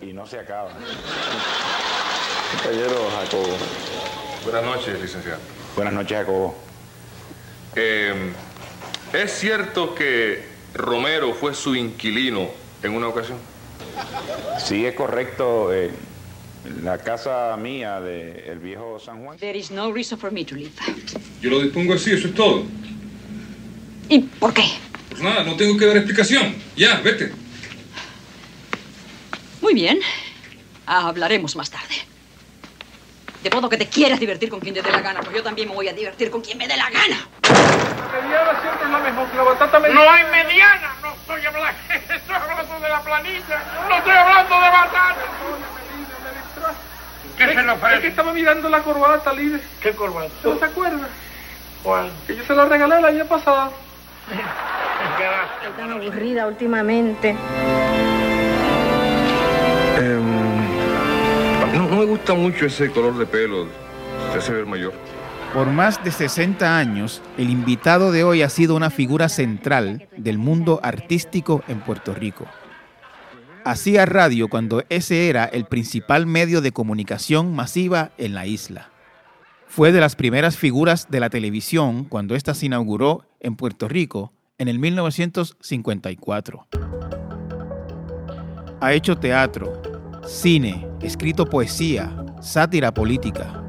y no se acaba. Compañero Jacobo. Buenas noches, licenciado. Buenas noches, Jacobo. Eh, ¿Es cierto que Romero fue su inquilino en una ocasión? Sí, es correcto. eh, la casa mía del viejo San Juan. There is no reason for me to leave. Yo lo dispongo así, eso es todo. ¿Y por qué? Pues nada, no tengo que dar explicación. Ya, vete. Muy bien. Hablaremos más tarde. De modo que te quieras divertir con quien te dé la gana, pues yo también me voy a divertir con quien me dé la gana. mediana siempre es la mejor. La batata mediana. No hay mediana. No estoy hablando. Estoy hablando de la planilla. No estoy hablando de batata. ¿Qué se le ofrece? Es que estaba mirando la corbata, líder. ¿Qué corbata? ¿No te acuerdas? ¿Cuál? Que yo se la regalé el año pasado. Estoy tan aburrida últimamente. No, me gusta mucho ese color de pelo. Te hace ver mayor. Por más de 60 años, el invitado de hoy ha sido una figura central del mundo artístico en Puerto Rico. Hacía radio cuando ese era el principal medio de comunicación masiva en la isla. Fue de las primeras figuras de la televisión cuando ésta se inauguró en Puerto Rico en el 1954. Ha hecho teatro, cine, escrito poesía, sátira política.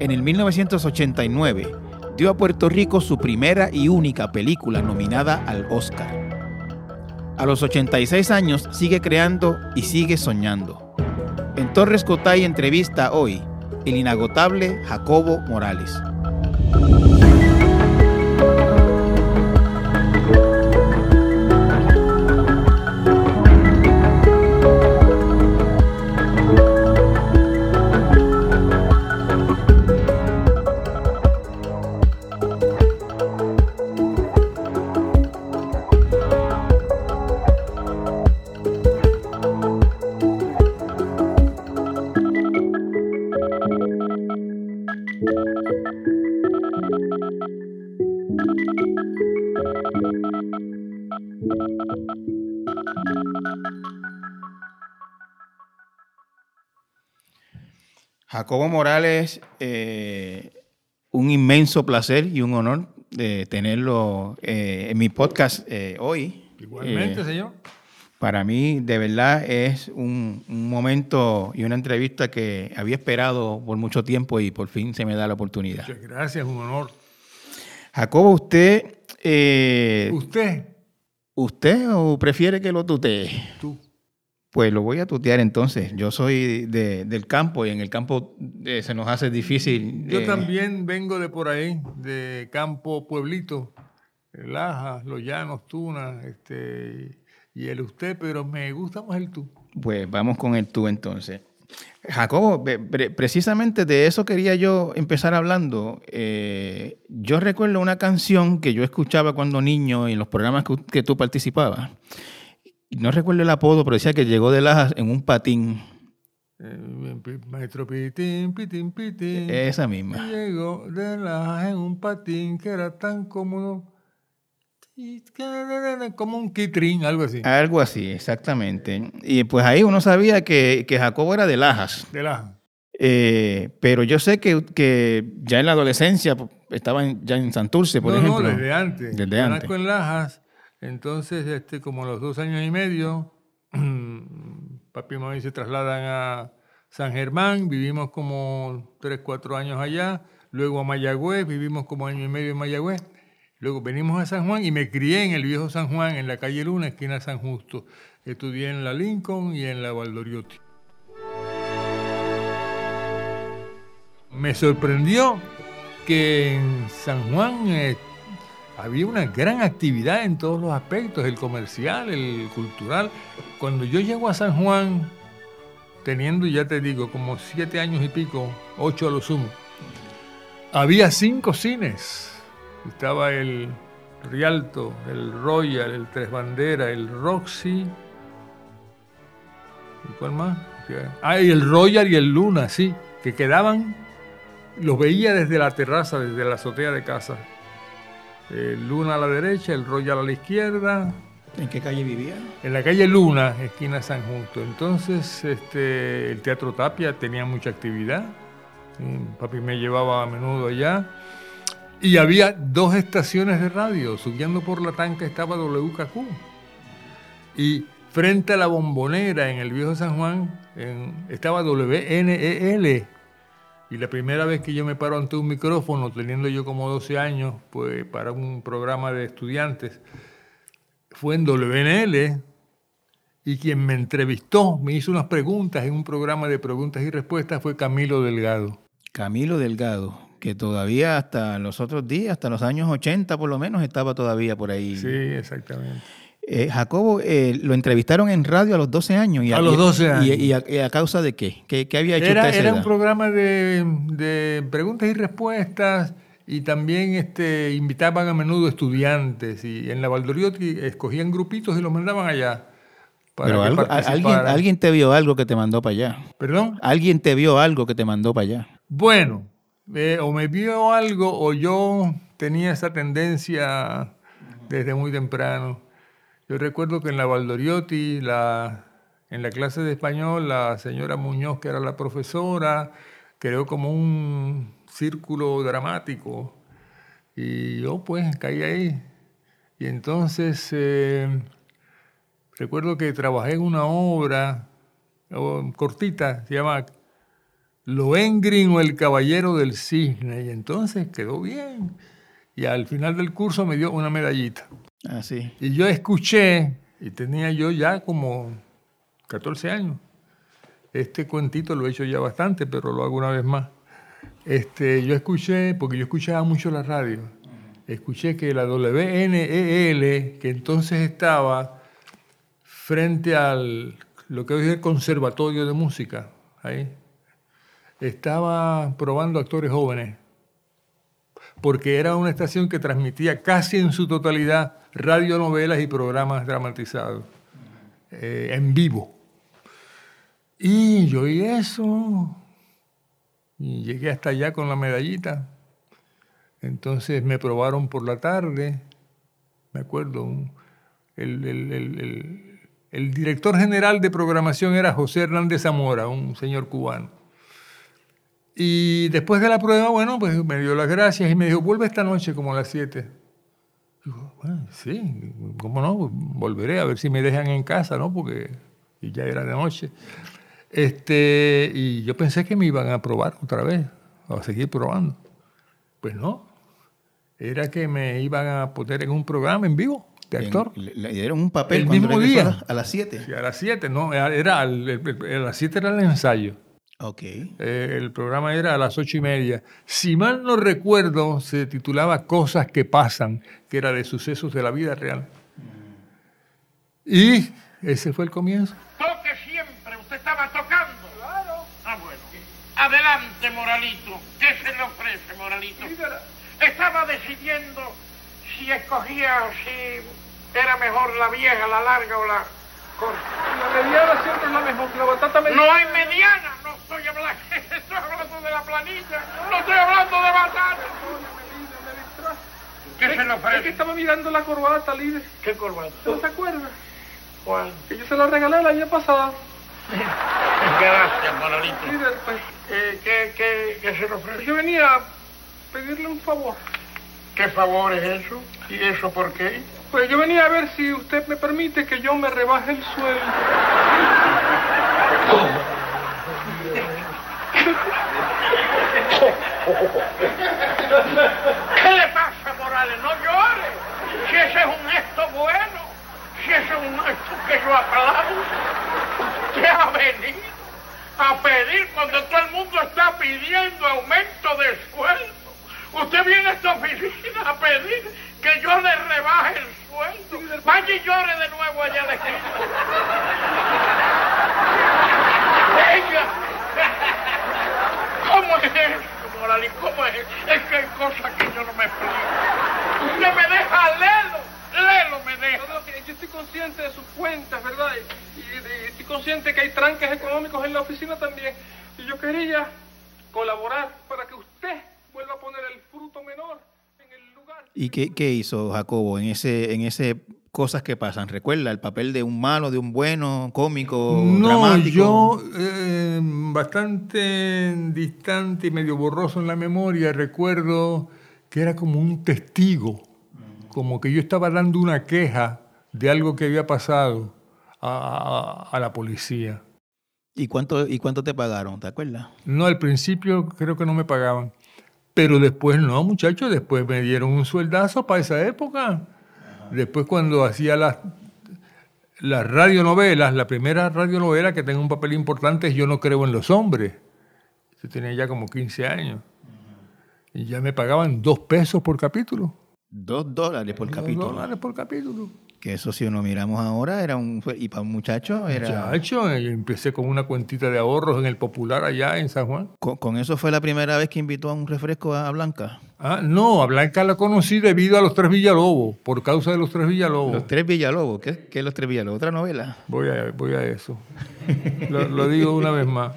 En el 1989 dio a Puerto Rico su primera y única película nominada al Oscar. A los 86 años sigue creando y sigue soñando. En Torres Cotay entrevista hoy el inagotable Jacobo Morales. Jacobo Morales, eh, un inmenso placer y un honor de tenerlo eh, en mi podcast eh, hoy. Igualmente, señor. Para mí, de verdad, es un, un momento y una entrevista que había esperado por mucho tiempo y por fin se me da la oportunidad. Muchas gracias, un honor. Jacobo, usted, ¿Usted? ¿usted o prefiere que lo tutee? Tú. Pues lo voy a tutear entonces. Yo soy de- del campo y en el campo eh, se nos hace difícil. Yo eh, también vengo de por ahí, de Campo Pueblito, Lajas, Los Llanos, Tuna, este, y el usted, pero me gusta más el tú. Pues vamos con el tú entonces. Jacobo, pre- pre- precisamente de eso quería yo empezar hablando. Eh, yo recuerdo una canción que yo escuchaba cuando niño en los programas que, que tú participabas. No recuerdo el apodo, pero decía que llegó de Lajas en un patín. Maestro Pitín, Pitín, Pitín. Esa misma. Llegó de la en un patín que era tan cómodo. Como un quitrín, algo así. Algo así, exactamente. Y pues ahí uno sabía que, que Jacobo era de Lajas. De la. Eh, pero yo sé que, que ya en la adolescencia pues, estaba en- ya en Santurce, por no, ejemplo. no, desde antes. Desde antes. en Lajas, entonces, este, como a los dos años y medio, papi y mami se trasladan a San Germán, vivimos como tres, cuatro años allá, luego a Mayagüez, vivimos como año y medio en Mayagüez, luego venimos a San Juan y me crié en el viejo San Juan, en la calle Luna, esquina San Justo. Estudié en la Lincoln y en la Valdoriotti. Me sorprendió que en San Juan eh, había una gran actividad en todos los aspectos, el comercial, el cultural. Cuando yo llego a San Juan, teniendo, ya te digo, como siete años y pico, ocho a lo sumo, había cinco cines. Estaba el Rialto, el Royal, el Tres Banderas, el Roxy. ¿Y cuál más? Ah, y el Royal y el Luna, sí, que quedaban los veía desde la terraza, desde la azotea de casa. El Luna a la derecha, el Royal a la izquierda, ¿En qué calle vivía? En la calle Luna, esquina San Justo. Entonces, este, el Teatro Tapia tenía mucha actividad. Papi me llevaba a menudo allá. Y había dos estaciones de radio. Subiendo por la tanca estaba WKQ. Y frente a la bombonera en el viejo San Juan en- estaba WNEL. Y la primera vez que yo me paro ante un micrófono, teniendo yo como 12 años, pues para un programa de estudiantes, fue en WNL y quien me entrevistó, me hizo unas preguntas en un programa de preguntas y respuestas fue Camilo Delgado. Camilo Delgado, que todavía hasta los otros días, hasta los años 80 por lo menos, estaba todavía por ahí. Sí, exactamente. Eh, Jacobo, eh, lo entrevistaron en radio a los 12 años. Y A los 12 y- años. Y, a, y a causa de qué? ¿Qué, qué había hecho Era, usted era un programa de, de preguntas y respuestas y también este, invitaban a menudo estudiantes y en la Valdoriotti escogían grupitos y los mandaban allá. Para Pero algo- alguien, alguien te vio algo que te mandó para allá. ¿Perdón? Alguien te vio algo que te mandó para allá. Bueno, eh, o me vio algo o yo tenía esa tendencia desde muy temprano. Yo recuerdo que en la Valdoriotti, en la clase de español, la señora Muñoz, que era la profesora, creó como un círculo dramático. Y yo pues caí ahí. Y entonces eh, recuerdo que trabajé en una obra cortita, se llama Lohengrin o el Caballero del Cisne, y entonces quedó bien. Y al final del curso me dio una medallita. Así. Y yo escuché, y tenía yo ya como 14 años. Este cuentito lo he hecho ya bastante, pero lo hago una vez más. Este, yo escuché, porque yo escuchaba mucho la radio, escuché que la WNEL, que entonces estaba frente al lo que hoy es el Conservatorio de Música, ahí, estaba probando actores jóvenes, porque era una estación que transmitía casi en su totalidad radionovelas y programas dramatizados eh, en vivo. Y yo oí eso, y llegué hasta allá con la medallita. Entonces me probaron por la tarde, me acuerdo, el director general de programación era José Hernández Zamora, un señor cubano. Y después de la prueba, bueno, pues me dio las gracias y me dijo, vuelve esta noche como a las 7. Digo, bueno, sí, ¿cómo no? Volveré a ver si me dejan en casa, ¿no? Porque ya era de noche. Este, y yo pensé que me iban a probar otra vez, a seguir probando. Pues no, era que me iban a poner en un programa en vivo de actor. Le, le dieron un papel El mismo día. a las- a las 7. Sí, a las 7, no, era, el- el- a las 7 era el ensayo. Ok. Eh, el programa era a las ocho y media. Si mal no recuerdo, se titulaba Cosas que pasan, que era de sucesos de la vida real. Y ese fue el comienzo. Toque siempre, usted estaba tocando. Claro. Ah, bueno. Adelante, Moralito. ¿Qué se le ofrece, Moralito? Estaba decidiendo si escogía si era mejor la vieja, la larga o la corta. La mediana siempre es la mejor. La batata mediana. No hay mediana, estoy hablando, estoy hablando de la planilla, no estoy hablando de batata. ¿Qué se le Es que ofrece? estaba mirando la corbata, líder. ¿Qué corbata? ¿No se acuerda? ¿Cuál? Que yo se la regalé el año pasado. Gracias, Moralito. Líder, pues, Eh, ¿qué, qué, qué se le ofrece? yo venía a pedirle un favor. ¿Qué favor es eso? ¿Y eso por qué? Pues yo venía a ver si usted me permite que yo me rebaje el sueldo. ¿Qué le pasa, Morales? No llore. Si ese es un gesto bueno, si ese es un gesto que yo aplaudo, usted ha venido a pedir cuando todo el mundo está pidiendo aumento de sueldo. Usted viene a esta oficina a pedir que yo le rebaje el sueldo. Vaya y llore de nuevo allá de aquí. Venga. ¿Cómo es eso, Morales? ¿Cómo es? Es que hay cosas que yo no me explico. Usted me deja lelo, lelo me deja. No, no, yo estoy consciente de sus cuentas, ¿verdad? Y, y- y estoy consciente que hay tranques económicos en la oficina también. Y yo quería colaborar para que usted vuelva a poner el fruto menor en el lugar. ¿Y qué, qué hizo Jacobo en ese, en ese cosas que pasan. Recuerda el papel de un malo, de un bueno, cómico, No, dramático. yo eh, bastante distante y medio borroso en la memoria recuerdo que era como un testigo, como que yo estaba dando una queja de algo que había pasado a, a- a la policía. ¿Y cuánto, ¿Y cuánto te pagaron? ¿Te acuerdas? No, al principio creo que no me pagaban, pero después no, muchachos, después me dieron un sueldazo para esa época. Después cuando hacía las, las radionovelas, la primera radionovela que tenga un papel importante es Yo no creo en los hombres. Yo tenía ya como 15 años. Y ya me pagaban dos pesos por capítulo. Dos dólares por Dos capítulo. dólares por capítulo. Que eso si uno miramos ahora era un... Y para un muchacho era... Muchacho, y empecé con una cuentita de ahorros en el Popular allá en San Juan. Con, con eso fue la primera vez que invitó a un refresco a Blanca. Ah, no, a Blanca la conocí debido a los tres Villalobos, por causa de los tres Villalobos. Los Tres Villalobos. ¿Qué, qué es Los Tres Villalobos? ¿Otra novela? Voy a, voy a eso. lo, lo digo una vez más.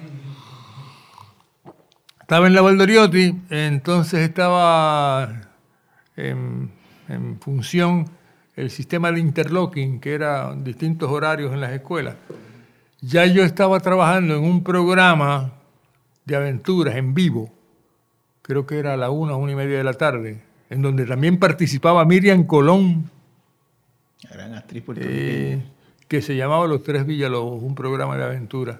Estaba en la Valdoriotti, entonces estaba en, en función el sistema de interlocking, que era distintos horarios en las escuelas. Ya yo estaba trabajando en un programa de aventuras en vivo, creo que era a la una, una y media de la tarde, en donde también participaba Miriam Colón, Gran actriz eh, que se llamaba Los Tres Villalobos, un programa de aventura.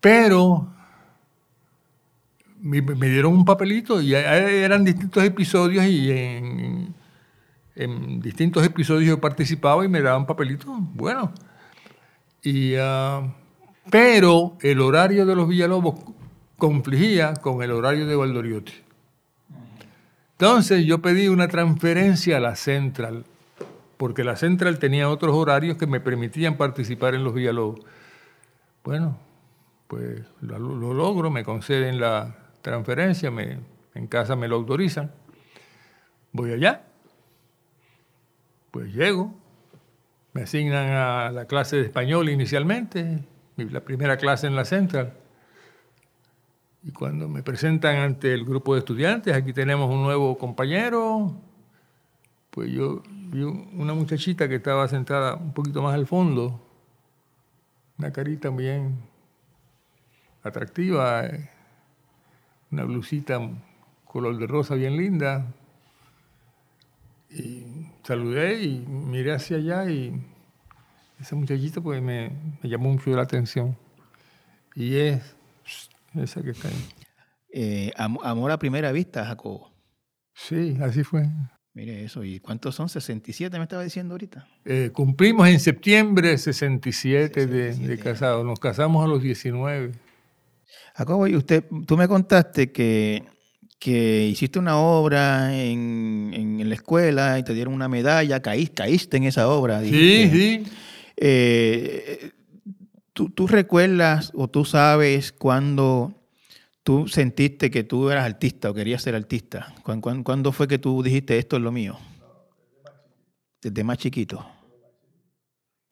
Pero me, me dieron un papelito y eran distintos episodios y en, en distintos episodios yo participaba y me daban papelitos. Bueno, y, ah, pero el horario de los Villalobos confligía con el horario de Valdoriotti. Entonces yo pedí una transferencia a la Central, porque la Central tenía otros horarios que me permitían participar en los Villalobos. Bueno, pues lo, lo logro, me conceden la transferencia, me, en casa me lo autorizan. Voy allá, pues llego, me asignan a la clase de español inicialmente, la primera clase en la Central. Y cuando me presentan ante el grupo de estudiantes, aquí tenemos un nuevo compañero, pues yo vi un- una muchachita que estaba sentada un poquito más al fondo, una carita bien atractiva, una blusita color de rosa bien linda. Y saludé y miré hacia allá y esa muchachita pues me, me llamó mucho la atención. Y es esa que está ahí. Eh, am- amor a primera vista, Jacobo. Sí, así fue. Mire eso. ¿Y cuántos son? 67 me estaba diciendo ahorita. Eh, cumplimos en septiembre 67 de, de casados. Nos casamos a los 19. Jacobo, y usted, tú me contaste que, que hiciste una obra en, en la escuela y te dieron una medalla, caí- caíste en esa obra. Sí, dijiste. sí. Eh, ¿tú, tú recuerdas o tú sabes cuándo tú sentiste que tú eras artista o querías ser artista? ¿Cuán- cuán- ¿Cuándo fue que tú dijiste esto es lo mío? Desde más chiquito.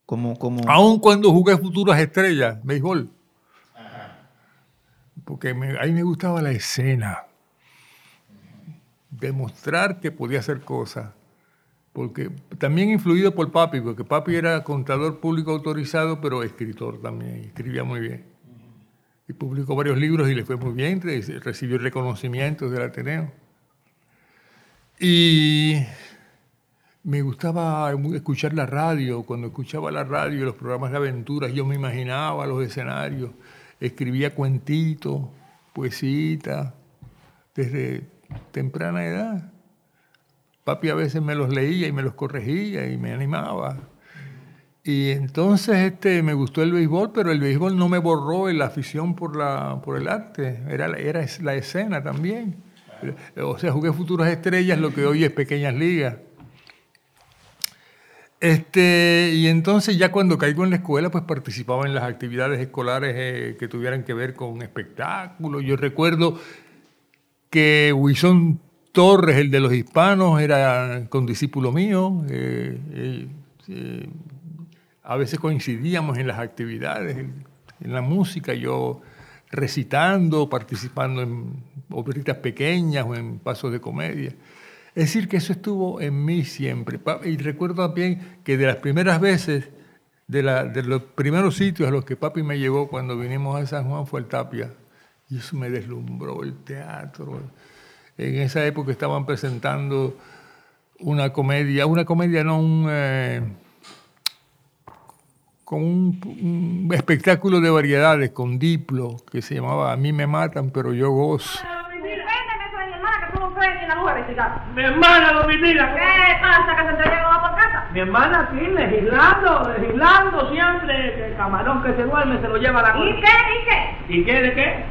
Como, como... Aun cuando jugué Futuras Estrellas, béisbol. Porque me- ahí me gustaba la escena. Demostrar que podía hacer cosas. Porque también influido por papi, porque papi era contador público autorizado, pero escritor también, escribía muy bien. Y publicó varios libros y le fue muy bien, re- recibió reconocimientos del Ateneo. Y me gustaba escuchar la radio. Cuando escuchaba la radio, los programas de aventuras, yo me imaginaba los escenarios. Escribía cuentitos, poesías, desde temprana edad. Papi a veces me los leía y me los corregía y me animaba. Y entonces este, me gustó el béisbol, pero el béisbol no me borró la afición por, la, por el arte, era, era la escena también. O sea, jugué Futuras Estrellas, lo que hoy es Pequeñas Ligas. Este, y entonces ya cuando caigo en la escuela, pues participaba en las actividades escolares eh, que tuvieran que ver con espectáculos. Yo recuerdo que Wilson Torres, el de los hispanos, era condiscípulo mío. eh, eh, eh, a veces coincidíamos en las actividades, en, la música, yo recitando, participando en obritas pequeñas o en pasos de comedia. Es decir, que eso estuvo en mí siempre. Y recuerdo también que de las primeras veces, de, de los primeros sitios a los que papi me llevó cuando vinimos a San Juan fue el Tapia. Y eso me deslumbró el teatro. En esa época estaban presentando una comedia, una comedia no, un, eh, con un, espectáculo de variedades con Diplo que se llamaba A mí me matan pero yo gozo. Mi hermana Domitila. ¿Qué pasa? ¿Que se te llegó por casa? Mi hermana aquí legislando, legislando siempre. El camarón que se duerme se lo lleva a la ¿Y qué? ¿Y qué? ¿Y qué de qué?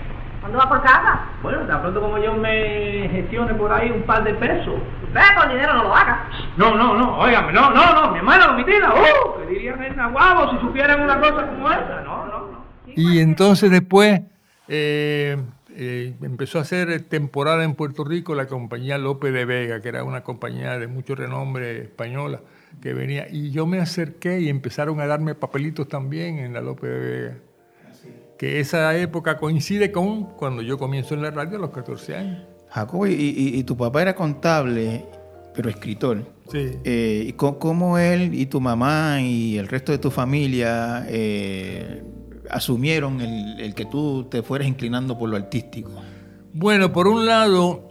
¿Cuándo va por casa? Bueno, tan pronto como yo me gestione por ahí un par de pesos. Ve, con dinero no lo hagas. No, no, no, óigame, no, no, no, mi hermana Domitila, uh, que dirían en Nahuabo si supieran una cosa como esa. No, no, no. Y entonces después eh, eh, empezó a hacer temporada en Puerto Rico la compañía López de Vega, que era una compañía de mucho renombre española que venía. Y yo me acerqué y empezaron a darme papelitos también en la López de Vega. Que esa época coincide con cuando yo comienzo en la radio a los 14 años. Jacobo, y, tu papá era contable, pero escritor. Sí. Eh, ¿Cómo él y tu mamá y el resto de tu familia eh, asumieron el, que tú te fueras inclinando por lo artístico? Bueno, por un lado,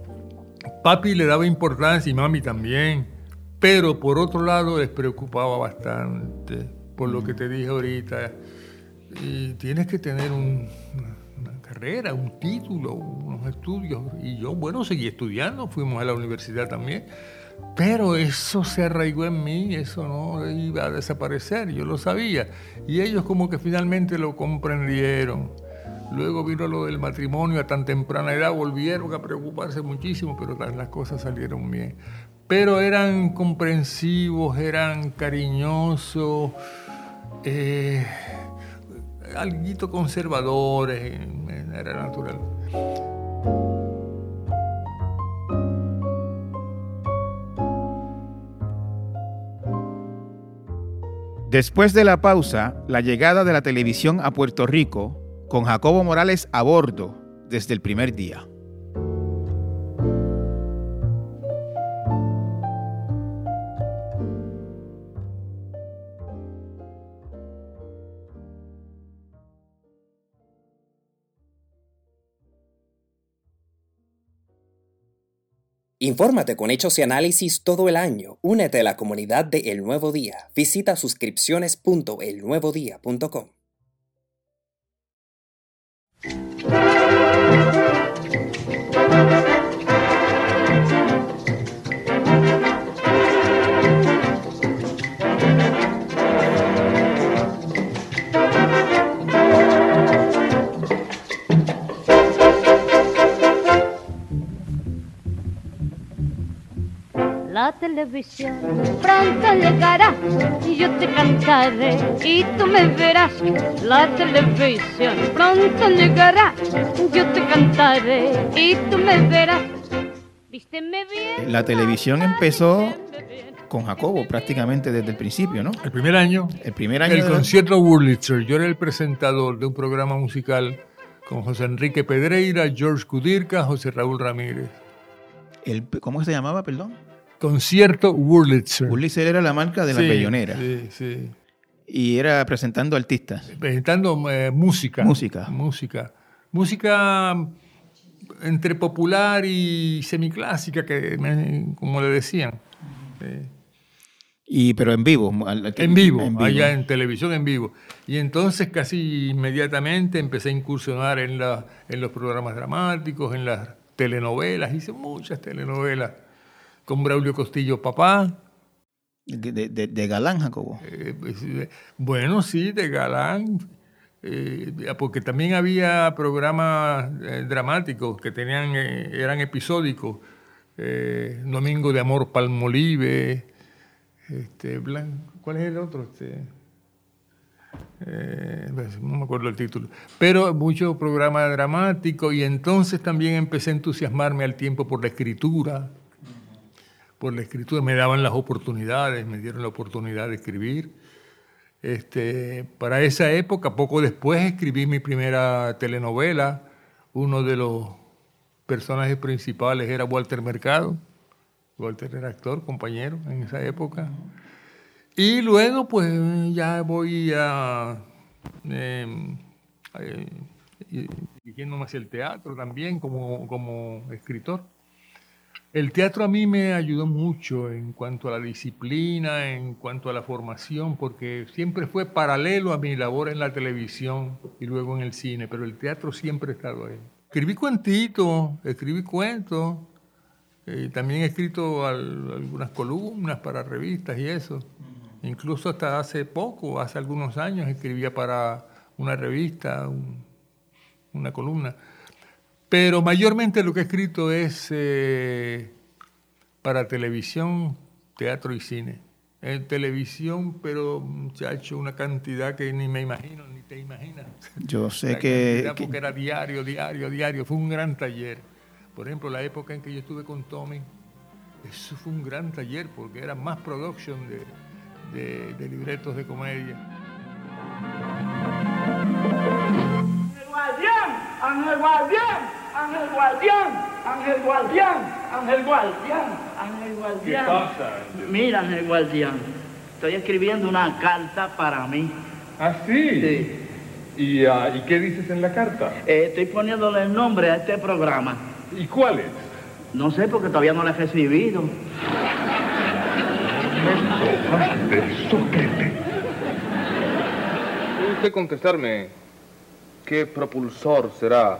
papi le daba importancia y mami también, pero por otro lado les preocupaba bastante, por lo que te dije ahorita. Y tienes que tener una, carrera, un título, unos estudios. Y yo, bueno, seguí estudiando, fuimos a la universidad también. Pero eso se arraigó en mí, eso no iba a desaparecer, yo lo sabía. Y ellos como que finalmente lo comprendieron. Luego vino lo del matrimonio a tan temprana edad, volvieron a preocuparse muchísimo, pero las cosas salieron bien. Pero eran comprensivos, eran cariñosos, eh, algo conservadores, era natural. Después de la pausa, la llegada de la televisión a Puerto Rico, con Jacobo Morales a bordo desde el primer día. Infórmate con hechos y análisis todo el año. Únete a la comunidad de El Nuevo Día. Visita suscripciones.elnuevodía.com. La televisión pronto llegará y yo te cantaré y tú me verás. La televisión pronto llegará, yo te cantaré y tú me verás. Vísteme bien. La televisión empezó con Jacobo prácticamente desde el principio, ¿no? El primer año. El primer año. El concierto Wurlitzer. Yo era el presentador de un programa musical con José Enrique Pedreira, George Kudirka, José Raúl Ramírez. El, ¿Cómo se llamaba, perdón? Concierto Wurlitzer. Wurlitzer era la marca de la pellonera. Sí, sí. Y era presentando artistas. Presentando eh, música. Música. Música. Música entre popular y semiclásica, que, como le decían. Y, pero en vivo. En vivo, en vivo, allá en televisión en vivo. Y entonces casi inmediatamente empecé a incursionar en, la, en los programas dramáticos, en las telenovelas. Hice muchas telenovelas con Braulio Costillo Papá. De, Galán, Jacobo. Eh, pues, bueno, sí, de Galán. Eh, porque también había programas eh, dramáticos que tenían, eran episódicos. Domingo de Amor Palmolive. Este, ¿Cuál es el otro? Este, pues, no me acuerdo el título, pero mucho programa dramático y entonces también empecé a entusiasmarme al tiempo por la escritura, por la escritura, me daban las oportunidades, me dieron la oportunidad de escribir. Este, para esa época, poco después, escribí mi primera telenovela. Uno de los personajes principales era Walter Mercado, Walter era actor, compañero en esa época. Y luego, pues ya voy a. Eh, eh, dirigiéndome hacia el teatro también como, como escritor. El teatro a mí me ayudó mucho en cuanto a la disciplina, en cuanto a la formación, porque siempre fue paralelo a mi labor en la televisión y luego en el cine, pero el teatro siempre ha estado ahí. Escribí cuentitos, escribí cuentos, eh, también he escrito algunas columnas para revistas y eso. Incluso hasta hace poco, hace algunos años, escribía para una revista, una columna. Pero mayormente lo que he escrito es eh, para televisión, teatro y cine. En televisión, pero muchacho, una cantidad que ni me imagino, ni te imaginas. Yo sé que, Porque era diario, diario, diario. Fue un gran taller. Por ejemplo, la época en que yo estuve con Tommy, eso fue un gran taller porque era más production de, de libretos de comedia. Ángel Guardián, Ángel Guardián. Ángel Guardián, Ángel Guardián, Ángel Guardián. ¿Qué pasa? Mira, Ángel Guardián, estoy escribiendo una carta para mí. ¿Ah, sí? ¿Y, ah, ¿Y qué dices en la carta? Eh, estoy poniéndole el nombre a este programa. ¿Y cuál es? No sé porque todavía no lo he recibido. ¿Puede usted contestarme qué propulsor será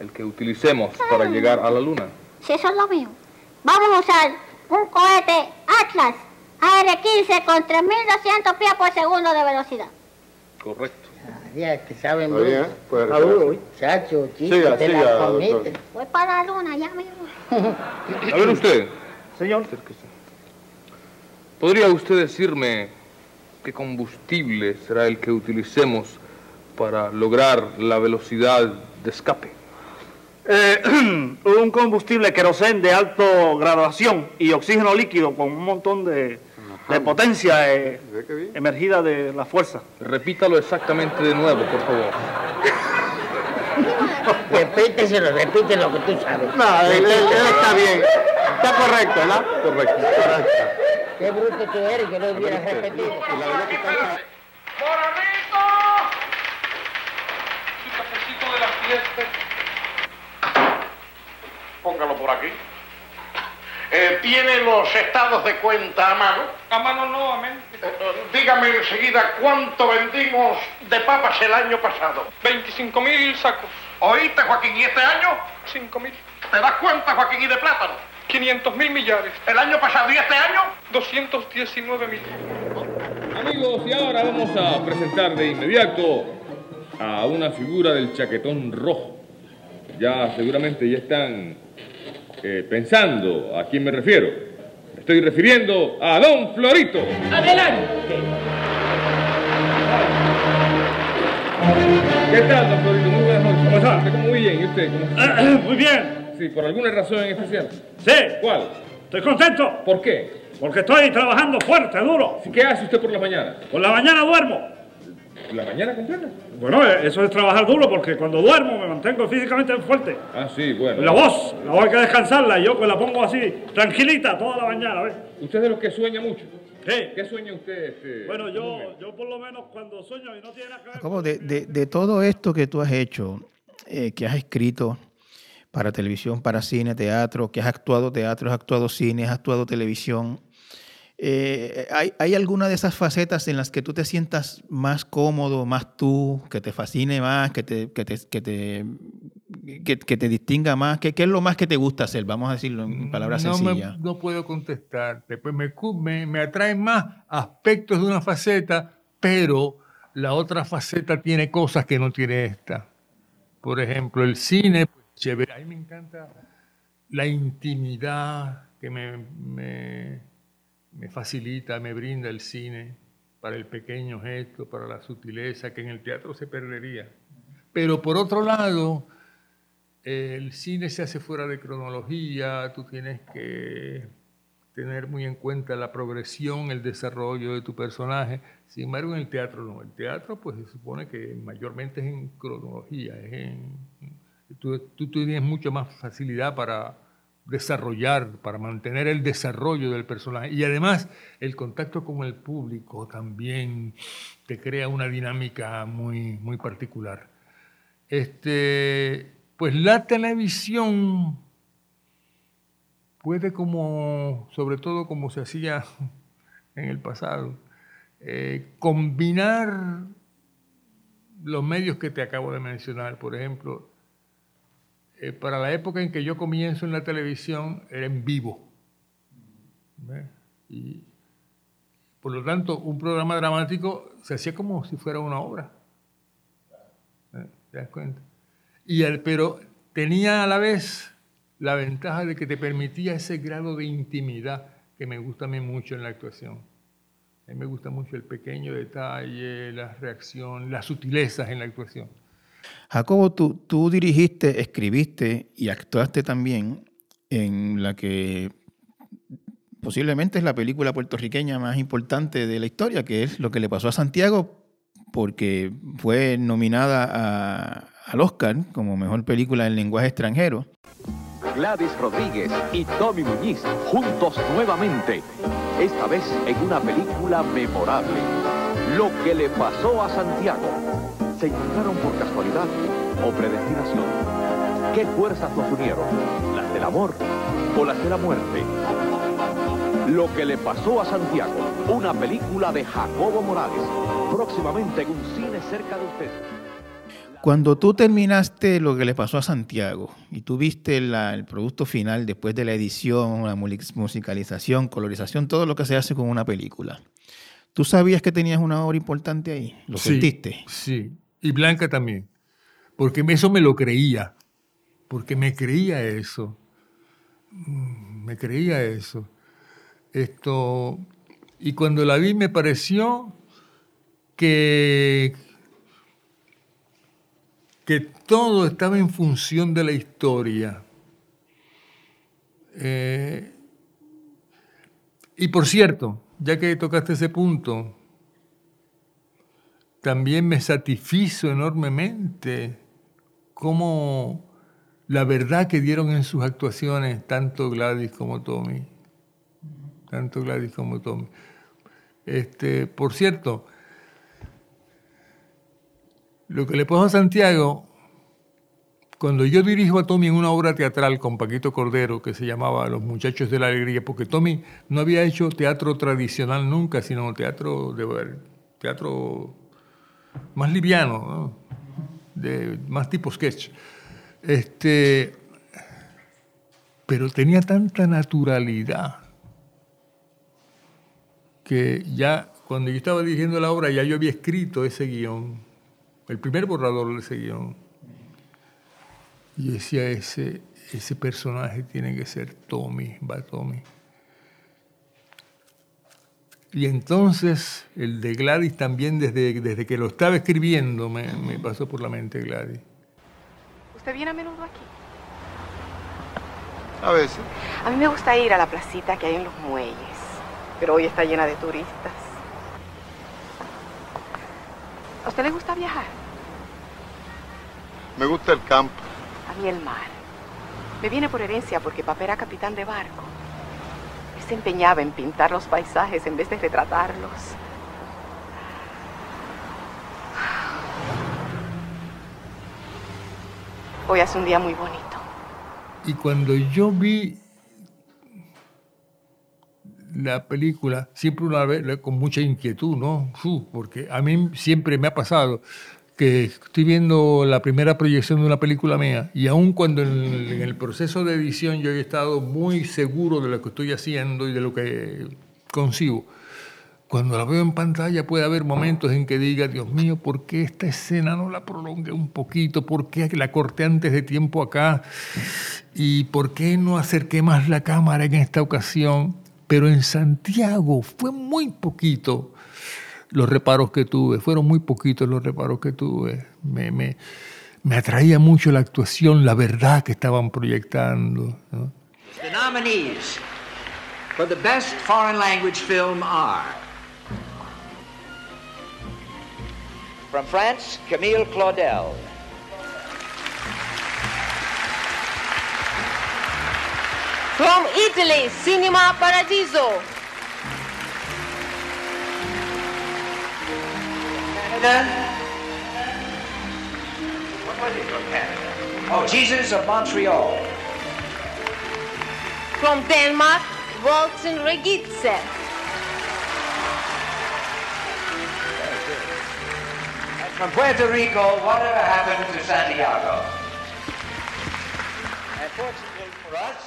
el que utilicemos para llegar a la luna? Sí, eso es lo mío. Vamos a usar un cohete Atlas AR-15 con 3.200 pies por segundo de velocidad. Correcto. Ya, que saben Está bien, mucho. puede Maduro, ser. Chacho, chico, Siga, te siga, la. Voy para la luna, ya mismo. A ver usted. Señor. ¿Podría usted decirme qué combustible será el que utilicemos para lograr la velocidad de escape? Eh, un combustible querosén de alto graduación y oxígeno líquido con un montón de, de potencia eh, emergida de la fuerza. Repítalo exactamente de nuevo, por favor. Repíteselo, repite lo que tú sabes. No, él- él- él está bien. Está correcto, ¿no? Correcto. Qué bruto tú eres que no hubieras repetido. Su cafecito de la fiesta. Póngalo por aquí. Eh, ¿Tiene los estados de cuenta a mano? A mano no, a mente. Eh, eh, dígame enseguida cuánto vendimos de papas el año pasado. 25 mil sacos. ¿Oíste, Joaquín? ¿Y este año? 5 mil. ¿Te das cuenta, Joaquín? ¿Y de plátano? 500 mil millares. ¿El año pasado y este año? 219 mil. Amigos, y ahora vamos a presentar de inmediato a una figura del chaquetón rojo. Ya seguramente ya están eh, pensando a quién me refiero. Me estoy refiriendo a Don Florito. Adelante. ¿Qué tal, Don Florito? Muy buenas noches. ¿Cómo está? ¿Usted cómo muy bien? ¿Y usted cómo? Muy bien. Sí, por alguna razón en especial. Sí. ¿Cuál? Estoy contento. ¿Por qué? Porque estoy trabajando fuerte, duro. ¿Qué hace usted por la mañana? Por la mañana duermo. ¿La mañana completa? Bueno, eh, eso es trabajar duro porque cuando duermo me mantengo físicamente fuerte. Ah, sí, bueno. La voz, la voz hay que descansarla y yo pues la pongo así, tranquilita toda la mañana, ¿ves? ¿Usted es de los que sueña mucho? Sí. ¿Qué sueña usted? Este, Bueno, yo, yo por lo menos cuando sueño y no tiene nada que ver Como de, de- de todo esto que tú has hecho, eh, que has escrito para televisión, para cine, teatro, que has actuado teatro, has actuado cine, has actuado televisión, eh, ¿hay, ¿hay alguna de esas facetas en las que tú te sientas más cómodo, más tú, que te fascine más, que te, que te, que te, que, que te distinga más? ¿Qué, ¿Qué es lo más que te gusta hacer? Vamos a decirlo en palabras no, me- sencillas. no puedo contestarte. Pues me, me, me atraen más aspectos de una faceta, pero la otra faceta tiene cosas que no tiene esta. Por ejemplo, el cine, pues, chévere. A mí me encanta la intimidad que me, me, facilita, me brinda el cine para el pequeño gesto, para la sutileza que en el teatro se perdería. Pero por otro lado, el cine se hace fuera de cronología, tú tienes que tener muy en cuenta la progresión, el desarrollo de tu personaje. Sin embargo, en el teatro no. El teatro, pues se supone que mayormente es en cronología. Es en, tú, tú tienes mucha más facilidad para desarrollar, para mantener el desarrollo del personaje. Y además el contacto con el público también te crea una dinámica muy, muy particular. Este, pues la televisión puede como, sobre todo como se hacía en el pasado, eh, combinar los medios que te acabo de mencionar, por ejemplo, eh, para la época en que yo comienzo en la televisión era en vivo. Y por lo tanto, un programa dramático se hacía como si fuera una obra. ¿Te das cuenta? Y el, pero tenía a la vez la ventaja de que te permitía ese grado de intimidad que me gusta a mí mucho en la actuación. A mí me gusta mucho el pequeño detalle, la reacción, las sutilezas en la actuación. Jacobo, tú, tú dirigiste, escribiste y actuaste también en la que posiblemente es la película puertorriqueña más importante de la historia, que es lo que le pasó a Santiago, porque fue nominada al Oscar como mejor película en lenguaje extranjero. Gladys Rodríguez y Tommy Muñiz juntos nuevamente, esta vez en una película memorable. Lo que le pasó a Santiago. ¿Se encontraron por casualidad o predestinación? ¿Qué fuerzas los unieron? ¿Las del amor o las de la muerte? Lo que le pasó a Santiago, una película de Jacobo Morales, próximamente en un cine cerca de usted. Cuando tú terminaste lo que le pasó a Santiago y tú viste el producto final después de la edición, la musicalización, colorización, todo lo que se hace con una película, ¿tú sabías que tenías una obra importante ahí? ¿Lo sentiste? Sí, y Blanca también, porque eso me lo creía, porque me creía eso, mm, me creía eso. Esto, y cuando la vi me pareció que que todo estaba en función de la historia. Eh, y por cierto, ya que tocaste ese punto, también me satisfizo enormemente cómo la verdad que dieron en sus actuaciones tanto Gladys como Tommy. Tanto Gladys como Tommy. Este, por cierto, lo que le pasó a Santiago, cuando yo dirijo a Tommy en una obra teatral con Paquito Cordero que se llamaba Los Muchachos de la Alegría, porque Tommy no había hecho teatro tradicional nunca, sino teatro de teatro más liviano, de, más tipo sketch. Este, pero tenía tanta naturalidad que ya cuando yo estaba dirigiendo la obra ya yo había escrito ese guion el primer borrador de ese guion. Y decía, ese, ese personaje tiene que ser Tommy, va Tommy. Y entonces el de Gladys también, desde, desde que lo estaba escribiendo, me, me pasó por la mente Gladys. ¿Usted viene a menudo aquí? A veces. A mí me gusta ir a la placita que hay en los muelles, pero hoy está llena de turistas. ¿A usted le gusta viajar? Me gusta el campo. A mí el mar. Me viene por herencia porque papá era capitán de barco. Se empeñaba en pintar los paisajes en vez de retratarlos. Hoy hace un día muy bonito. Y cuando yo vi la película, siempre una vez con mucha inquietud, ¿no? porque a mí siempre me ha pasado que estoy viendo la primera proyección de una película mía y aun cuando en, el proceso de edición yo he estado muy seguro de lo que estoy haciendo y de lo que concibo, cuando la veo en pantalla puede haber momentos en que diga, Dios mío, ¿por qué esta escena no la prolongué un poquito? ¿Por qué la corté antes de tiempo acá? ¿Y por qué no acerqué más la cámara en esta ocasión? Pero en Santiago fue muy poquito los reparos que tuve, fueron muy poquitos los reparos que tuve. Me, me, me atraía mucho la actuación, la verdad que estaban proyectando. ¿no? The nominees for the best foreign language film are From France, Camille Claudel. From Italy, Cinema Paradiso. Canada? What was it from Canada? Oh, Jesus of Montreal. From Denmark, Walton Regitze. And from Puerto Rico, whatever happened to Santiago? Unfortunately for us,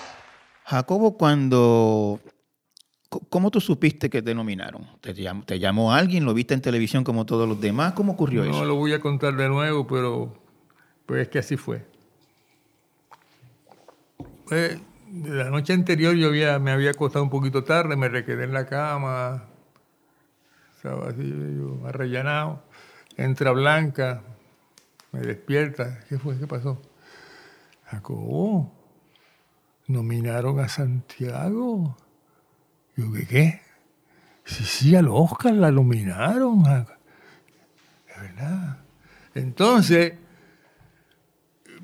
Jacobo, cuando... ¿Cómo tú supiste que te nominaron? ¿Te llamó, ¿Te llamó alguien? ¿Lo viste en televisión como todos los demás? ¿Cómo ocurrió No eso? lo voy a contar de nuevo, pero pues es que así fue. Pues, la noche anterior yo había, me había acostado un poquito tarde, me requedé en la cama, estaba así medio arrellanado. Entra Blanca, me despierta. ¿Qué fue? ¿Qué pasó? Jacobo, nominaron a Santiago. Yo, ¿qué? Sí, sí, al Oscar la nominaron. De verdad. Entonces,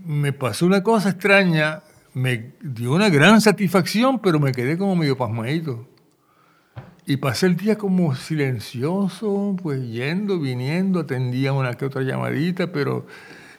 me pasó una cosa extraña, me dio una gran satisfacción, pero me quedé como medio pasmadito. Y pasé el día como silencioso, pues yendo, viniendo, atendía una que otra llamadita, pero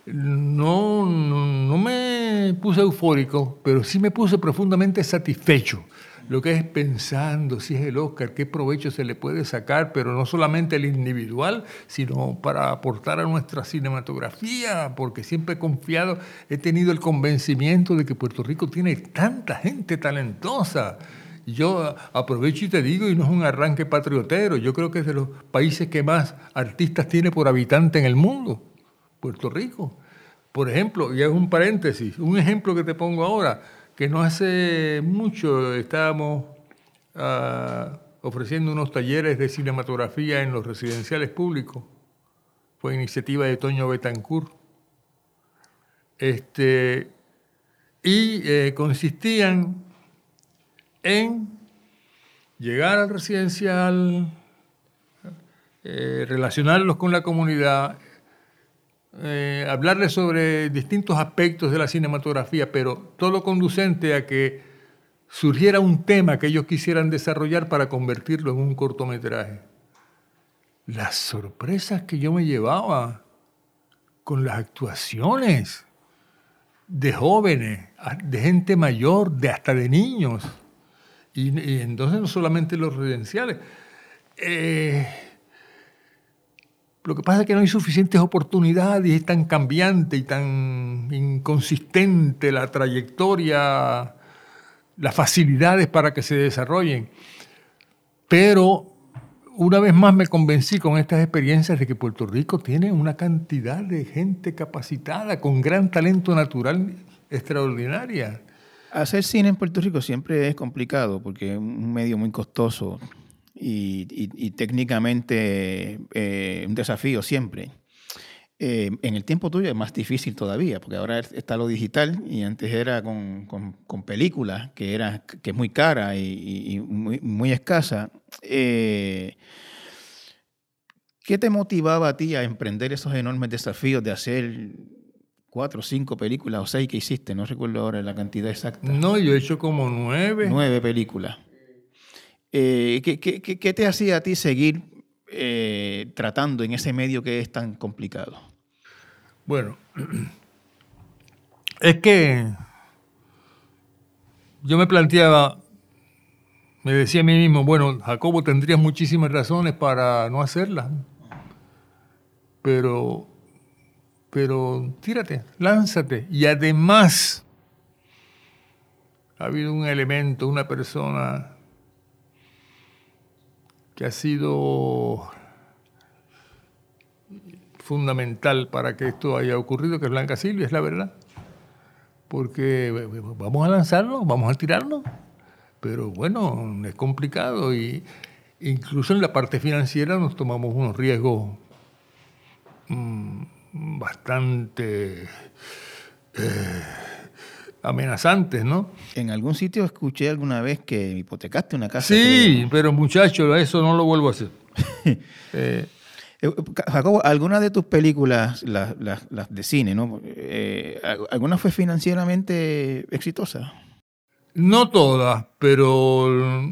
no, no, no me puse eufórico, pero sí me puse profundamente satisfecho. Lo que es pensando si es el Oscar, qué provecho se le puede sacar, pero no solamente el individual, sino para aportar a nuestra cinematografía, porque siempre he confiado, he tenido el convencimiento de que Puerto Rico tiene tanta gente talentosa. Yo aprovecho y te digo, y no es un arranque patriotero, yo creo que es de los países que más artistas tiene por habitante en el mundo, Puerto Rico. Por ejemplo, y es un paréntesis, un ejemplo que te pongo ahora, que no hace mucho estábamos ah, ofreciendo unos talleres de cinematografía en los residenciales públicos. Fue iniciativa de Toño Betancourt. Este, y eh, consistían en llegar al residencial, eh, relacionarlos con la comunidad, eh, hablarles sobre distintos aspectos de la cinematografía, pero todo conducente a que surgiera un tema que ellos quisieran desarrollar para convertirlo en un cortometraje. Las sorpresas que yo me llevaba con las actuaciones de jóvenes, de gente mayor, de hasta de niños. Y, y entonces no solamente los residenciales. Eh, lo que pasa es que no hay suficientes oportunidades y es tan cambiante y tan inconsistente la trayectoria, las facilidades para que se desarrollen. Pero una vez más me convencí con estas experiencias de que Puerto Rico tiene una cantidad de gente capacitada, con gran talento natural extraordinaria. Hacer cine en Puerto Rico siempre es complicado porque es un medio muy costoso y, y- y técnicamente eh, un desafío siempre. Eh, en el tiempo tuyo es más difícil todavía, porque ahora está lo digital y antes era con, con- con películas, que, era, que es muy cara y, y- y muy, muy escasa. Eh, ¿Qué te motivaba a ti a emprender esos enormes desafíos de hacer cuatro, cinco películas o seis que hiciste? No recuerdo ahora la cantidad exacta. No, yo he hecho como nueve. Nueve películas. Eh, ¿qué, te hacía a ti seguir eh, tratando en ese medio que es tan complicado? Bueno, es que yo me planteaba, me decía a mí mismo, bueno, Jacobo, tendrías muchísimas razones para no hacerla, pero, pero tírate, lánzate. Y además, ha habido un elemento, una persona que ha sido fundamental para que esto haya ocurrido, que es Blanca Silvia, es la verdad. Porque eh, vamos a lanzarlo, vamos a tirarlo, pero bueno, es complicado y incluso en la parte financiera nos tomamos unos riesgos mm, bastante eh, amenazantes, ¿no? En algún sitio escuché alguna vez que hipotecaste una casa. Sí, pero muchacho, eso no lo vuelvo a hacer. Eh, Eh, Jacobo, ¿alguna de tus películas, las, las- las de cine, ¿no? Eh, ¿Alguna fue financieramente exitosa? No todas, pero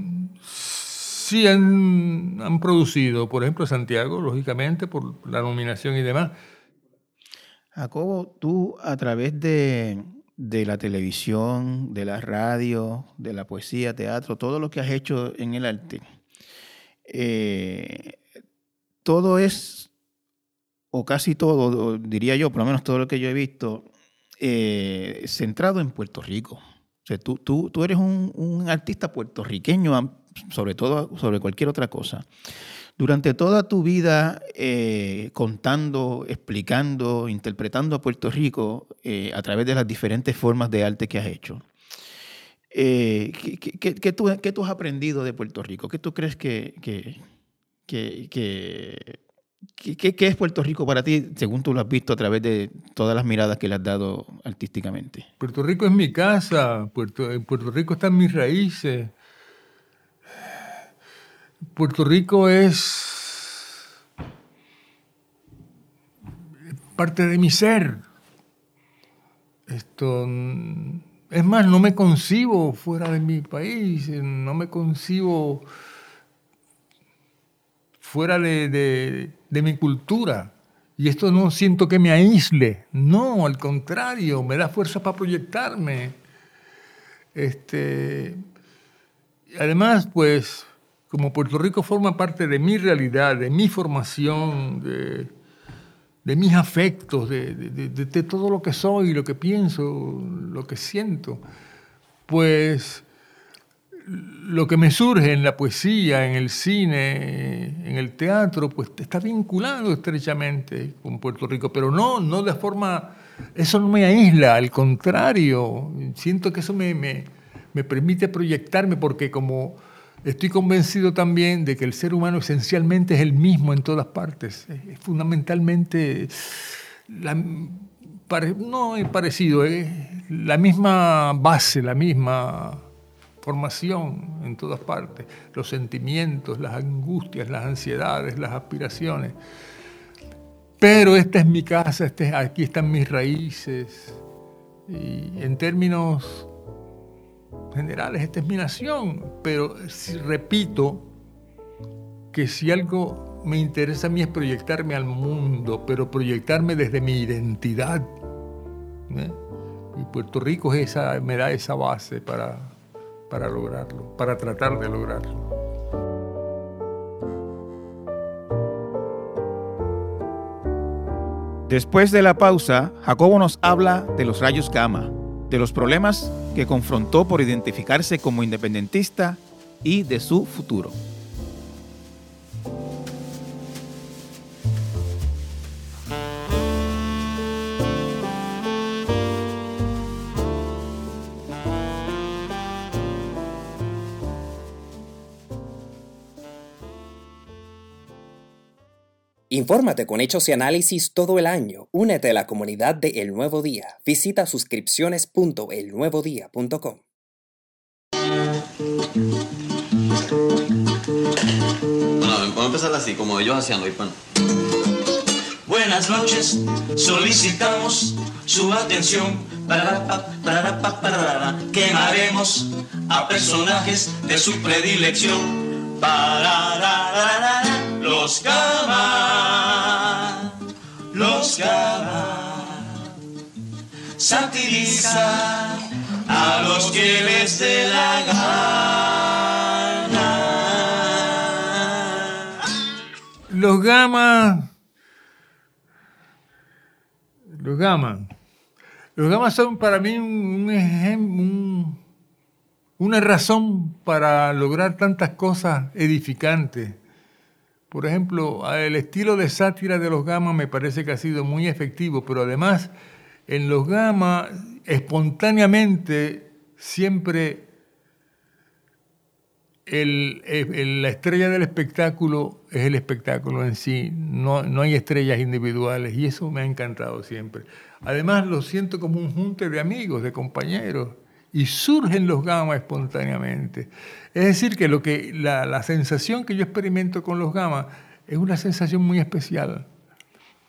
sí han, han producido, por ejemplo, Santiago, lógicamente, por la nominación y demás. Jacobo, tú a través de, de la televisión, de la radio, de la poesía, teatro, todo lo que has hecho en el arte, eh, todo es, o casi todo, diría yo, por lo menos todo lo que yo he visto, eh, centrado en Puerto Rico. O sea, tú, tú, tú eres un, un, artista puertorriqueño, sobre todo, sobre cualquier otra cosa. Durante toda tu vida eh, contando, explicando, interpretando a Puerto Rico eh, a través de las diferentes formas de arte que has hecho, eh, ¿qué, qué, qué, tú, ¿qué, tú, has aprendido de Puerto Rico? ¿Qué tú crees que, que, es Puerto Rico para ti, según tú lo has visto a través de todas las miradas que le has dado artísticamente? Puerto Rico es mi casa, Puerto, Puerto Rico están mis raíces. Puerto Rico es parte de mi ser. Esto es más, no me concibo fuera de mi país, no me concibo fuera de, mi cultura. Y esto no siento que me aísle, no, al contrario, me da fuerza para proyectarme. Este, además, pues como Puerto Rico forma parte de mi realidad, de mi formación, de, de mis afectos, de, de, de, todo lo que soy, lo que pienso, lo que siento, pues lo que me surge en la poesía, en el cine, en el teatro, pues está vinculado estrechamente con Puerto Rico, pero no, no de forma, eso no me aísla, al contrario, siento que eso me, me, me permite proyectarme porque como Estoy convencido también de que el ser humano esencialmente es el mismo en todas partes. Es fundamentalmente, no es parecido, es la misma base, la misma formación en todas partes. Los sentimientos, las angustias, las ansiedades, las aspiraciones. Pero esta es mi casa, este, aquí están mis raíces. Y en términos generales, esta es mi nación, pero si, repito que si algo me interesa a mí es proyectarme al mundo, pero proyectarme desde mi identidad. ¿eh? Y Puerto Rico es esa, me da esa base para, para lograrlo, para tratar de lograrlo. Después de la pausa, Jacobo nos habla de los rayos gamma de los problemas que confrontó por identificarse como independentista y de su futuro. Infórmate con hechos y análisis todo el año. Únete a la comunidad de El Nuevo Día. Visita suscripciones.elnuevodía.com. Bueno, vamos a empezar así, como ellos hacían. Buenas noches, solicitamos su atención. Para, Quemaremos a personajes de su predilección. Para, los Gama, los Gama, satiriza a los que les dé la gana. Los Gama, los Gama, los Gama son para mí un ejemplo, una razón para lograr tantas cosas edificantes por ejemplo, el estilo de sátira de los Gama me parece que ha sido muy efectivo, pero además en los Gama espontáneamente siempre el, la estrella del espectáculo es el espectáculo en sí, no, no hay estrellas individuales y eso me ha encantado siempre. Además lo siento como un junte de amigos, de compañeros y surgen los gamma espontáneamente. Es decir, que, lo que la, la, sensación que yo experimento con los gamma es una sensación muy especial,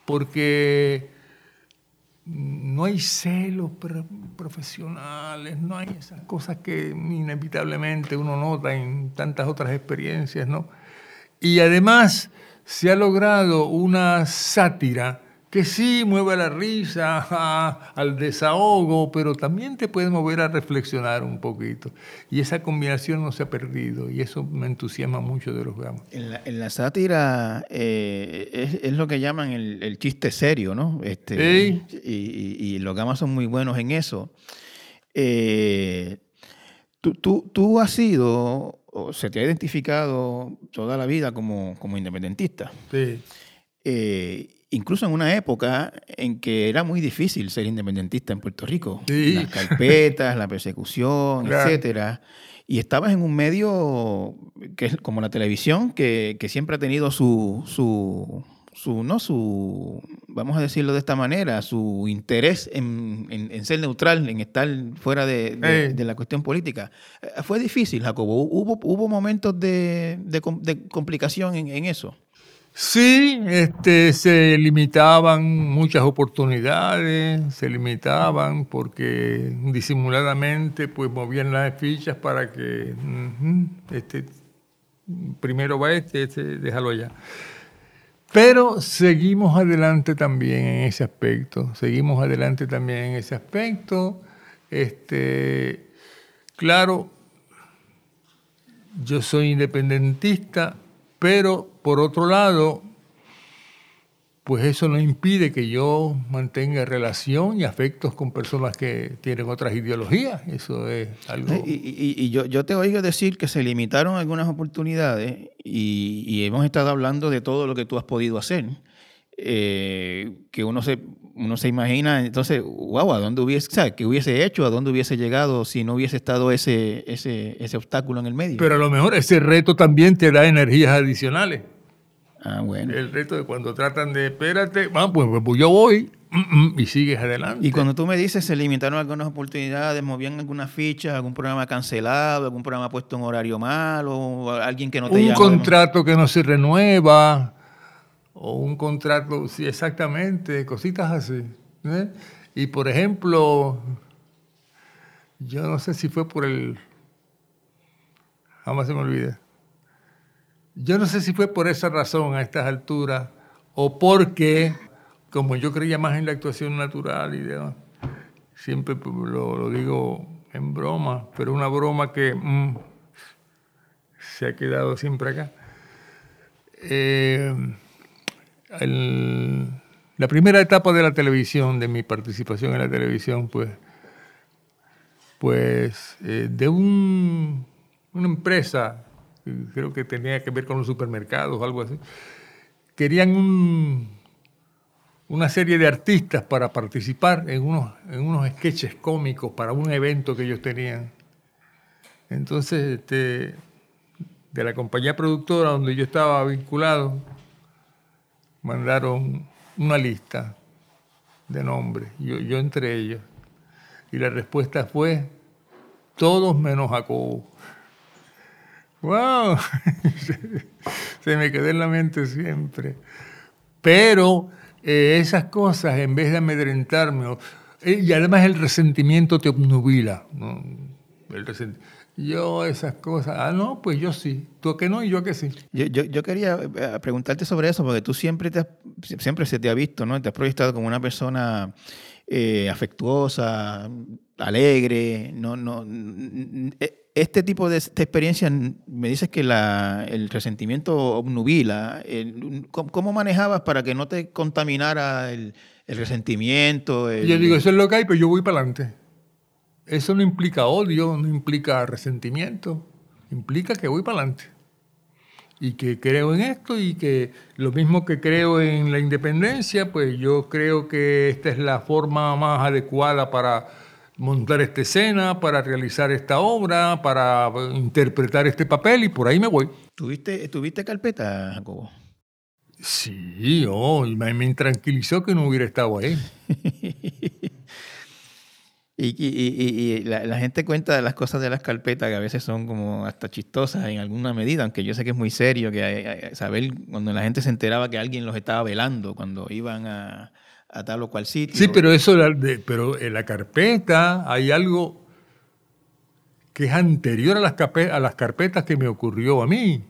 porque no hay celos pro- profesionales, no hay esas cosas que inevitablemente uno nota en tantas otras experiencias, ¿no? Y además se ha logrado una sátira que sí mueve a la risa, a- al desahogo, pero también te puede mover a reflexionar un poquito. Y esa combinación no se ha perdido y eso me entusiasma mucho de los gamos. En la, en la sátira eh, es, es lo que llaman el, el chiste serio, ¿no? Este, Sí. y, y- y los gamas son muy buenos en eso. Eh, tú, tú- tú has sido, o se te ha identificado toda la vida como, como independentista. Sí. Eh, incluso en una época en que era muy difícil ser independentista en Puerto Rico. Sí. Las carpetas, la persecución, Claro. etcétera. Y estabas en un medio que es como la televisión, que, que siempre ha tenido su, su, su, no su, vamos a decirlo de esta manera, su interés en, en- en ser neutral, en estar fuera de, de- de la cuestión política. Eh, Fue difícil, Jacobo. Hubo, hubo momentos de, de com- de complicación en, en eso. Sí, este, se limitaban muchas oportunidades, se limitaban porque disimuladamente pues movían las fichas para que este, primero va este, este, déjalo allá. Pero seguimos adelante también en ese aspecto, seguimos adelante también en ese aspecto. Este, claro, yo soy independentista, pero por otro lado, pues eso no impide que yo mantenga relación y afectos con personas que tienen otras ideologías. Eso es algo... Y, yo, te oigo decir que se limitaron algunas oportunidades y hemos estado hablando de todo lo que tú has podido hacer. Eh, que uno se, uno se imagina, entonces, wow, ¿a dónde hubiese, o sea, qué hubiese hecho, a dónde hubiese llegado si no hubiese estado ese, ese, ese obstáculo en el medio? Pero a lo mejor ese reto también te da energías adicionales. Ah, bueno. El reto de cuando tratan de, espérate, ah, pues, pues yo voy mm, mm, y sigues adelante. Y cuando tú me dices se limitaron algunas oportunidades, movían algunas fichas, algún programa cancelado, algún programa puesto en horario malo, alguien que no te un llama. contrato que no se renueva, o un contrato, sí, exactamente, cositas así. ¿eh? Y por ejemplo, yo no sé si fue por el. Jamás se me olvida. Yo no sé si fue por esa razón a estas alturas, o porque, como yo creía más en la actuación natural y demás, siempre lo, lo digo en broma, pero una broma que mm, se ha quedado siempre acá. Eh, la primera etapa de la televisión, de mi participación en la televisión, pues, pues eh, de un- una empresa, que creo que tenía que ver con los supermercados o algo así, querían un- una serie de artistas para participar en unos, en unos sketches cómicos para un evento que ellos tenían. Entonces, este, de la compañía productora donde yo estaba vinculado, mandaron una lista de nombres, yo, yo entre ellos. Y la respuesta fue, todos menos Jacobo. ¡Wow! Se me quedó en la mente siempre. Pero eh, esas cosas, en vez de amedrentarme, eh, y además el resentimiento te obnubila. El Yo esas cosas, ah, no, pues yo sí. Tú que no y yo que sí. Yo, yo, yo quería eh, preguntarte sobre eso, porque tú siempre, te has- siempre se te ha visto, ¿no? Te has proyectado como una persona eh, afectuosa, alegre. No, no, n- este tipo de, de experiencia, me dices que la, el resentimiento obnubila. El- ¿cómo, cómo manejabas para que no te contaminara el, el resentimiento? El- yo digo, eso es lo que hay, pero yo voy para adelante. Eso no implica odio, no implica resentimiento, implica que voy para adelante. Y que creo en esto y que lo mismo que creo en la independencia, pues yo creo que esta es la forma más adecuada para montar esta escena, para realizar esta obra, para interpretar este papel y por ahí me voy. ¿Tuviste, ¿Tuviste carpeta, Jacobo? Sí, oh, me, me intranquilizó que no hubiera estado ahí. Y, y- la, gente cuenta de las cosas de las carpetas que a veces son como hasta chistosas en alguna medida, aunque yo sé que es muy serio, que hay- hay- saber cuando la gente se enteraba que alguien los estaba velando cuando iban a, a tal o cual sitio. Sí, pero eso, pero en la carpeta hay algo que es anterior a las, a las carpetas que me ocurrió a mí.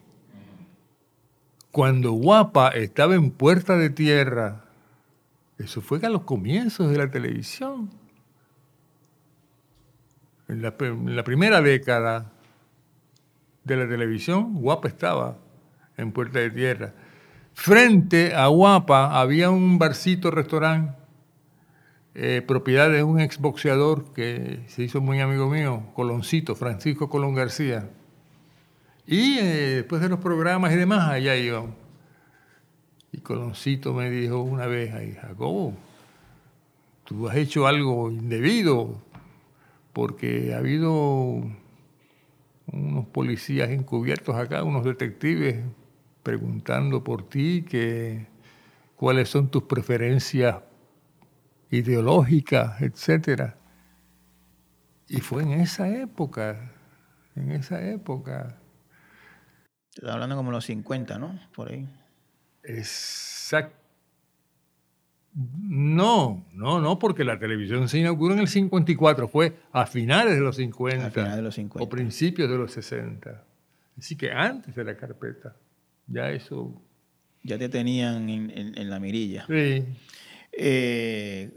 Cuando Guapa estaba en Puerta de Tierra, eso fue a los comienzos de la televisión. En la, primera década de la televisión, Guapa estaba en Puerta de Tierra. Frente a Guapa había un barcito restaurante, eh, propiedad de un exboxeador que se hizo muy amigo mío, Coloncito, Francisco Colón García. Y eh, después de los programas y demás, allá íbamos. Y Coloncito me dijo una vez, Jacobo, tú has hecho algo indebido, porque ha habido unos policías encubiertos acá, unos detectives, preguntando por ti que cuáles son tus preferencias ideológicas, etcétera. Y fue en esa época, en esa época. Estás hablando como los 50, ¿no? Por ahí. Exacto. No, no, no, porque la televisión se inauguró en el 54, fue a finales de los 50. A finales de los 50. O principios de los 60. Así que antes de la carpeta. Ya eso. Ya te tenían en, en- en la mirilla. Sí. Eh,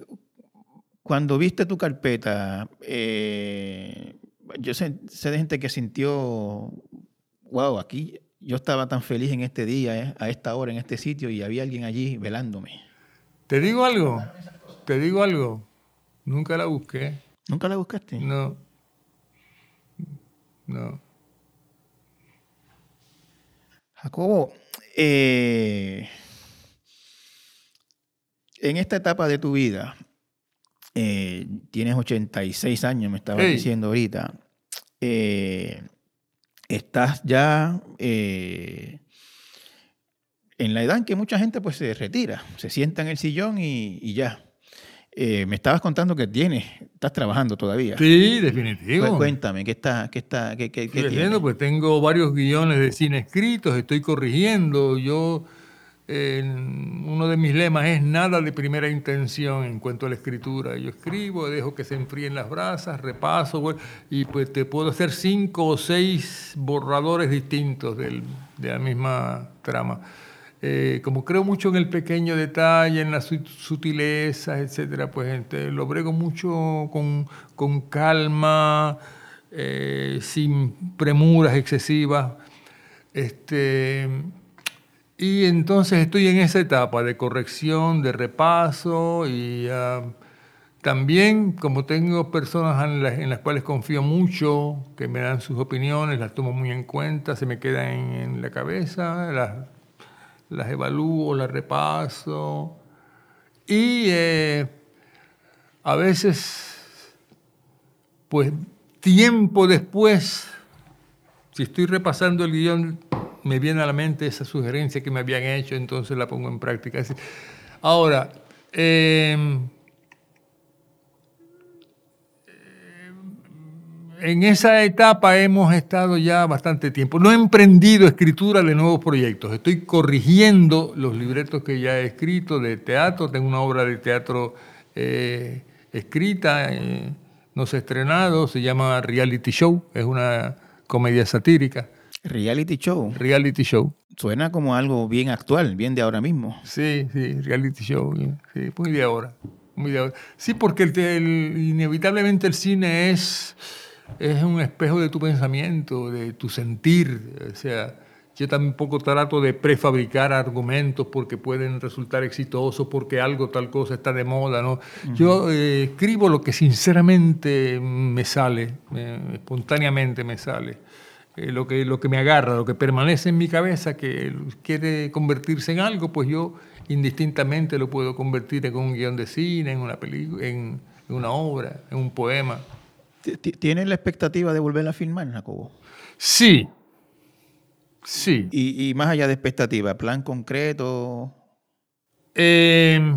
cuando viste tu carpeta, eh, yo sé, sé de gente que sintió, wow, aquí yo estaba tan feliz en este día, eh, a esta hora, en este sitio, y había alguien allí velándome. ¿Te digo algo? ¿Te digo algo? Nunca la busqué. ¿Nunca la buscaste? No. No. Jacobo, eh, en esta etapa de tu vida, eh, tienes 86 años, me estabas Hey. diciendo ahorita, eh, estás ya eh, en la edad en que mucha gente pues se retira, se sienta en el sillón y, y ya. Eh, me estabas contando que tienes, estás trabajando todavía. Sí, definitivo. Cu- Cuéntame, ¿qué está, qué está, qué, qué, tienes? pues tengo varios guiones de cine escritos, estoy corrigiendo. Yo, eh, uno de mis lemas es nada de primera intención en cuanto a la escritura. Yo escribo, dejo que se enfríen las brasas, repaso, y pues te puedo hacer cinco o seis borradores distintos del- de la misma trama. Eh, como creo mucho en el pequeño detalle, en las sut- sutilezas, etcétera, pues este, lo brego mucho con, con calma, eh, sin premuras excesivas. Este, y entonces estoy en esa etapa de corrección, de repaso y ah, también como tengo personas en las, en las cuales confío mucho, que me dan sus opiniones, las tomo muy en cuenta, se me quedan en, en la cabeza, las, las evalúo, las repaso y eh, a veces, pues tiempo después, si estoy repasando el guion, me viene a la mente esa sugerencia que me habían hecho, entonces la pongo en práctica. Ahora, eh, en esa etapa hemos estado ya bastante tiempo. No he emprendido escritura de nuevos proyectos. Estoy corrigiendo los libretos que ya he escrito de teatro. Tengo una obra de teatro eh, escrita, eh, no se ha estrenado, se llama Reality Show. Es una comedia satírica. Reality show. Reality show. Suena como algo bien actual, bien de ahora mismo. Sí, sí, reality show, sí, muy de ahora, muy de ahora. Sí, porque el el- inevitablemente el cine es, es un espejo de tu pensamiento, de tu sentir. O sea, yo tampoco trato de prefabricar argumentos porque pueden resultar exitosos, porque algo, tal cosa está de moda, ¿no? Yo eh, escribo lo que sinceramente me sale, me- espontáneamente me sale eh, lo, que, lo que me agarra, lo que permanece en mi cabeza, que quiere convertirse en algo, pues yo indistintamente lo puedo convertir en un guion de cine, en una película, en, en una obra, en un poema. Ti- ti- ¿Tienes la expectativa de volver a filmar, Jacobo? Sí. Sí. Y, y más allá de expectativa, plan concreto. Eh,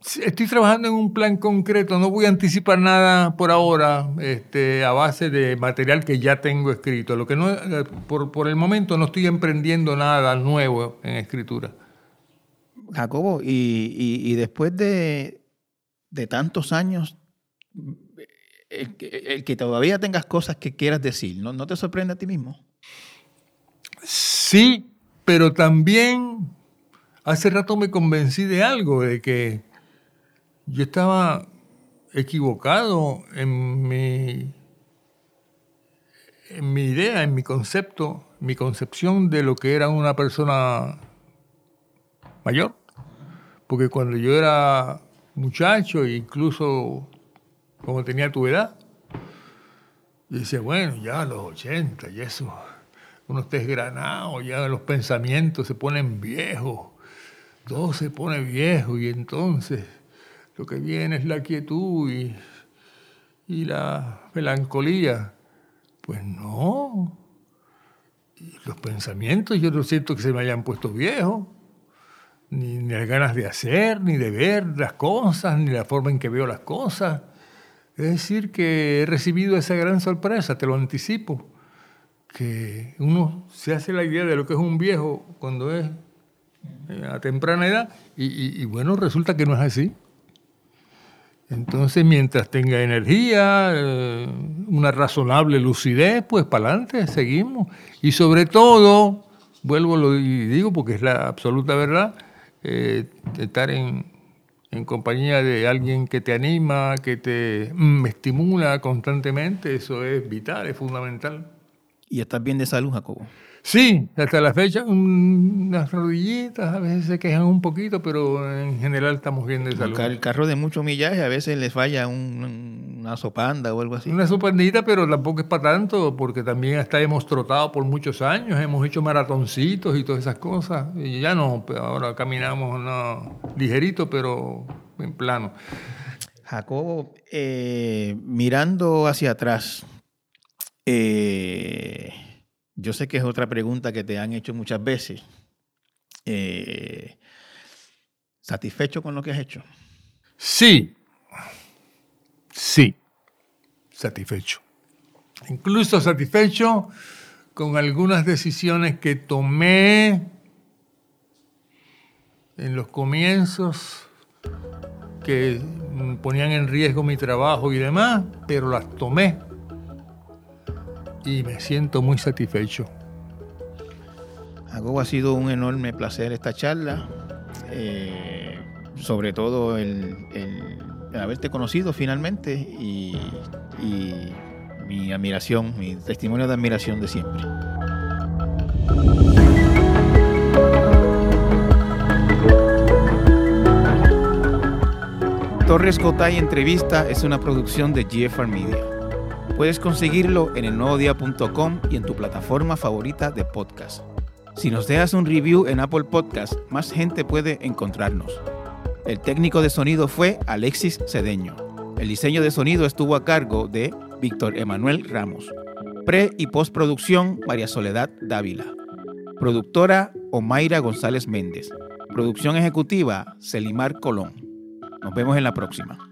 sí, estoy trabajando en un plan concreto, no voy a anticipar nada por ahora, este, a base de material que ya tengo escrito. Lo que no, eh, por, por el momento no estoy emprendiendo nada nuevo en escritura. Jacobo, y, y- y después de, de tantos años, el, que- todavía tengas cosas que quieras decir, ¿no, ¿no te sorprende a ti mismo? Sí, pero también hace rato me convencí de algo, de que yo estaba equivocado en mi, en mi idea, en mi concepto, mi concepción de lo que era una persona mayor. Porque cuando yo era muchacho, incluso como tenía tu edad, yo decía, bueno, ya a los 80 y eso, uno está desgranado, ya los pensamientos se ponen viejos, todo se pone viejo y entonces lo que viene es la quietud y, y la melancolía. Pues no, Y los pensamientos yo no siento que se me hayan puesto viejos, ni, ni las ganas de hacer, ni de ver las cosas, ni la forma en que veo las cosas. Es decir, que he recibido esa gran sorpresa, te lo anticipo, que uno se hace la idea de lo que es un viejo cuando es eh, a temprana edad y, bueno, resulta que no es así. Entonces, mientras tenga energía, eh, una razonable lucidez, pues para adelante, seguimos. Y sobre todo, vuelvo y digo porque es la absoluta verdad, eh, estar en, en compañía de alguien que te anima, que te mm, estimula constantemente, eso es vital, es fundamental. ¿Y estás bien de salud, Jacobo? Sí, hasta la fecha unas rodillitas a veces se quejan un poquito, pero en general estamos bien de salud. El carro de mucho millaje a veces les falla un- una sopanda o algo así. Una sopandita, pero tampoco es para tanto, porque también hasta hemos trotado por muchos años, hemos hecho maratoncitos y todas esas cosas. Y ya no, pero ahora caminamos no, ligerito, pero en plano. Jacobo, eh, mirando hacia atrás, eh, yo sé que es otra pregunta que te han hecho muchas veces. Eh, ¿Satisfecho con lo que has hecho? Sí, sí, satisfecho. Incluso satisfecho con algunas decisiones que tomé en los comienzos que ponían en riesgo mi trabajo y demás, pero las tomé y me siento muy satisfecho. Jacobo, ha sido un enorme placer esta charla, eh, sobre todo el, el- haberte conocido finalmente y, y mi admiración, mi testimonio de admiración de siempre. Torres Cotay Entrevista es una producción de GFR Media. Puedes conseguirlo en elnuevodía.com y en tu plataforma favorita de podcast. Si nos dejas un review en Apple Podcast, más gente puede encontrarnos. El técnico de sonido fue Alexis Cedeño. El diseño de sonido estuvo a cargo de Víctor Emanuel Ramos. Pre y postproducción María Soledad Dávila. Productora Omaira González Méndez. Producción ejecutiva Celimar Colón. Nos vemos en la próxima.